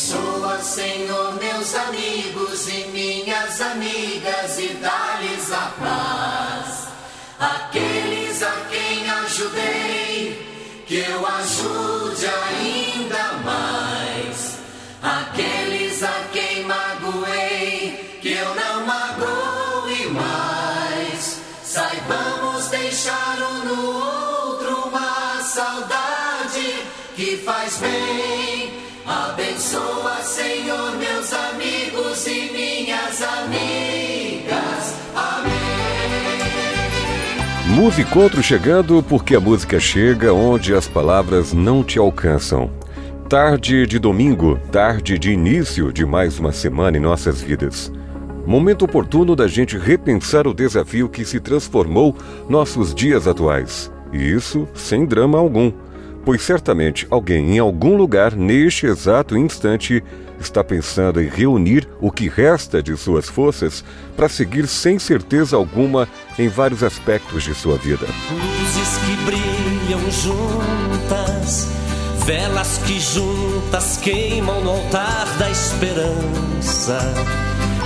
Abençoa, Senhor, meus amigos e minhas amigas e dá-lhes a paz. Aqueles a quem ajudei, que eu ajude ainda mais. Aqueles a quem magoei, que eu não magoe mais. Saibamos deixar um no outro uma saudade que faz bem. Abençoa, Senhor, meus amigos e minhas amigas. Amém. Musicotro chegando porque a música chega onde as palavras não te alcançam. Tarde de domingo, tarde de início de mais uma semana em nossas vidas. Momento oportuno da gente repensar o desafio que se transformou nossos dias atuais. E isso sem drama algum, pois certamente alguém em algum lugar neste exato instante está pensando em reunir o que resta de suas forças para seguir sem certeza alguma em vários aspectos de sua vida. Luzes que brilham juntas, velas que juntas queimam no altar da esperança.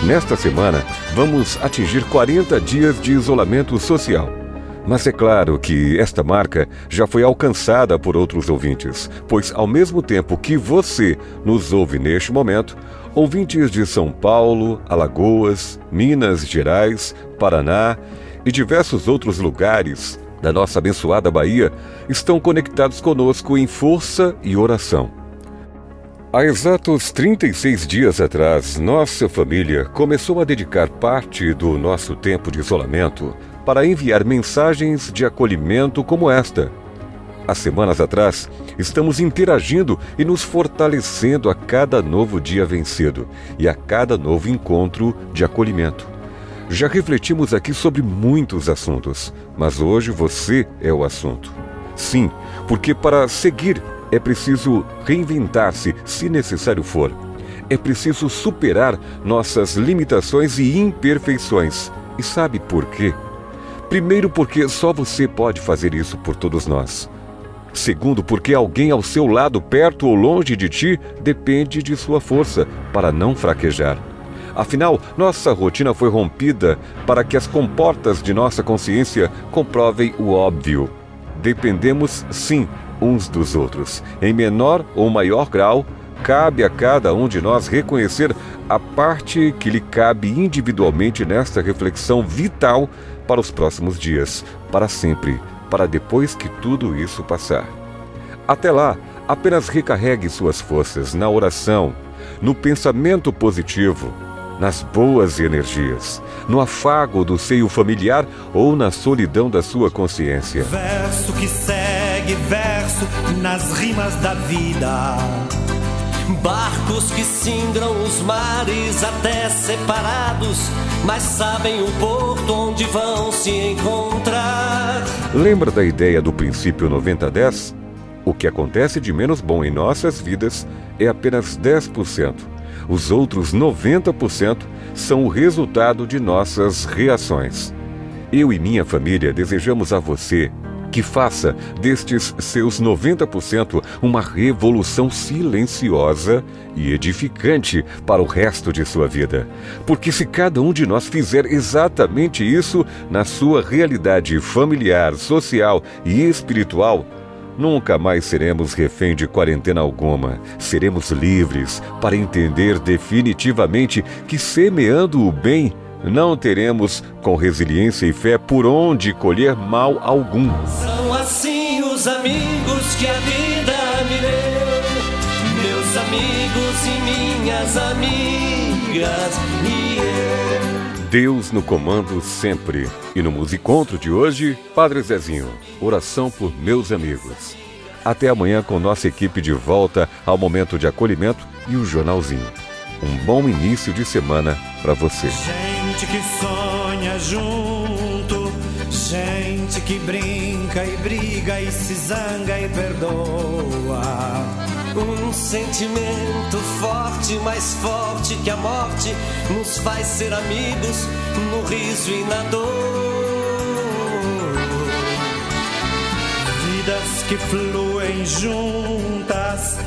Nesta semana, vamos atingir 40 dias de isolamento social. Mas é claro que esta marca já foi alcançada por outros ouvintes, pois ao mesmo tempo que você nos ouve neste momento, ouvintes de São Paulo, Alagoas, Minas Gerais, Paraná e diversos outros lugares da nossa abençoada Bahia estão conectados conosco em força e oração. Há exatos 36 dias atrás, nossa família começou a dedicar parte do nosso tempo de isolamento para enviar mensagens de acolhimento como esta. Há semanas atrás, estamos interagindo e nos fortalecendo a cada novo dia vencido e a cada novo encontro de acolhimento. Já refletimos aqui sobre muitos assuntos, mas hoje você é o assunto. Sim, porque para seguir é preciso reinventar-se se necessário for. É preciso superar nossas limitações e imperfeições. E sabe por quê? Primeiro, porque só você pode fazer isso por todos nós. Segundo, porque alguém ao seu lado, perto ou longe de ti, depende de sua força para não fraquejar. Afinal, nossa rotina foi rompida para que as comportas de nossa consciência comprovem o óbvio. Dependemos, sim, uns dos outros. Em menor ou maior grau, cabe a cada um de nós reconhecer a parte que lhe cabe individualmente nesta reflexão vital para os próximos dias, para sempre, para depois que tudo isso passar. Até lá, apenas recarregue suas forças na oração, no pensamento positivo, nas boas energias, no afago do seio familiar ou na solidão da sua consciência. Verso que segue verso nas rimas da vida. Barcos que singram os mares até separados, mas sabem o porto onde vão se encontrar. Lembra da ideia do princípio 90-10? O que acontece de menos bom em nossas vidas é apenas 10%. Os outros 90% são o resultado de nossas reações. Eu e minha família desejamos a você que faça destes seus 90% uma revolução silenciosa e edificante para o resto de sua vida. Porque se cada um de nós fizer exatamente isso na sua realidade familiar, social e espiritual, Nunca mais seremos refém de quarentena alguma. Seremos livres para entender definitivamente que, semeando o bem, não teremos, com resiliência e fé, por onde colher mal algum. São assim os amigos que a vida me deu, meus amigos e minhas amigas, e eu. Deus no comando sempre. E no Musicontro de hoje, Padre Zezinho, oração por meus amigos. Até amanhã com nossa equipe de volta ao momento de acolhimento e o jornalzinho. Um bom início de semana para você. Gente que sonha junto, gente que brinca e briga e se zanga e perdoa. Um sentimento forte, mais forte que a morte, nos faz ser amigos no riso e na dor. Vidas que fluem juntas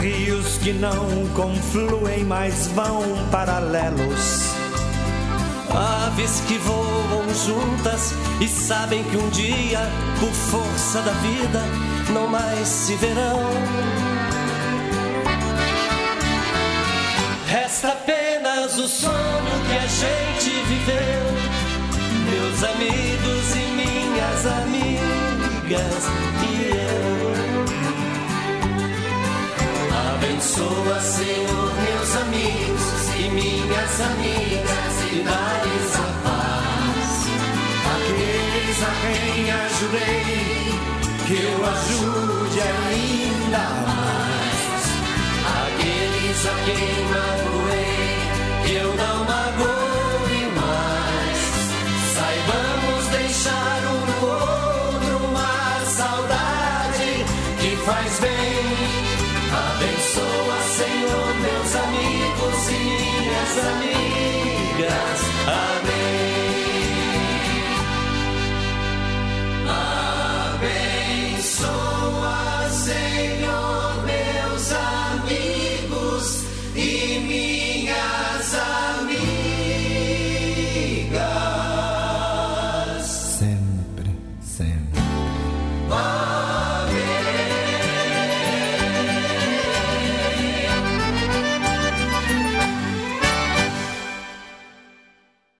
Rios que não confluem, mas vão paralelos. Aves que voam juntas e sabem que um dia, por força da vida, não mais se verão. Resta apenas o sonho que a gente viveu, meus amigos e minhas amigas e eu. Abençoa, Senhor, meus amigos e minhas amigas e dá-lhes a paz. Aqueles a quem ajudei, que eu ajude ainda mais. Aqueles a quem magoei, Abençoa, Senhor, meus amigos e minhas amigas.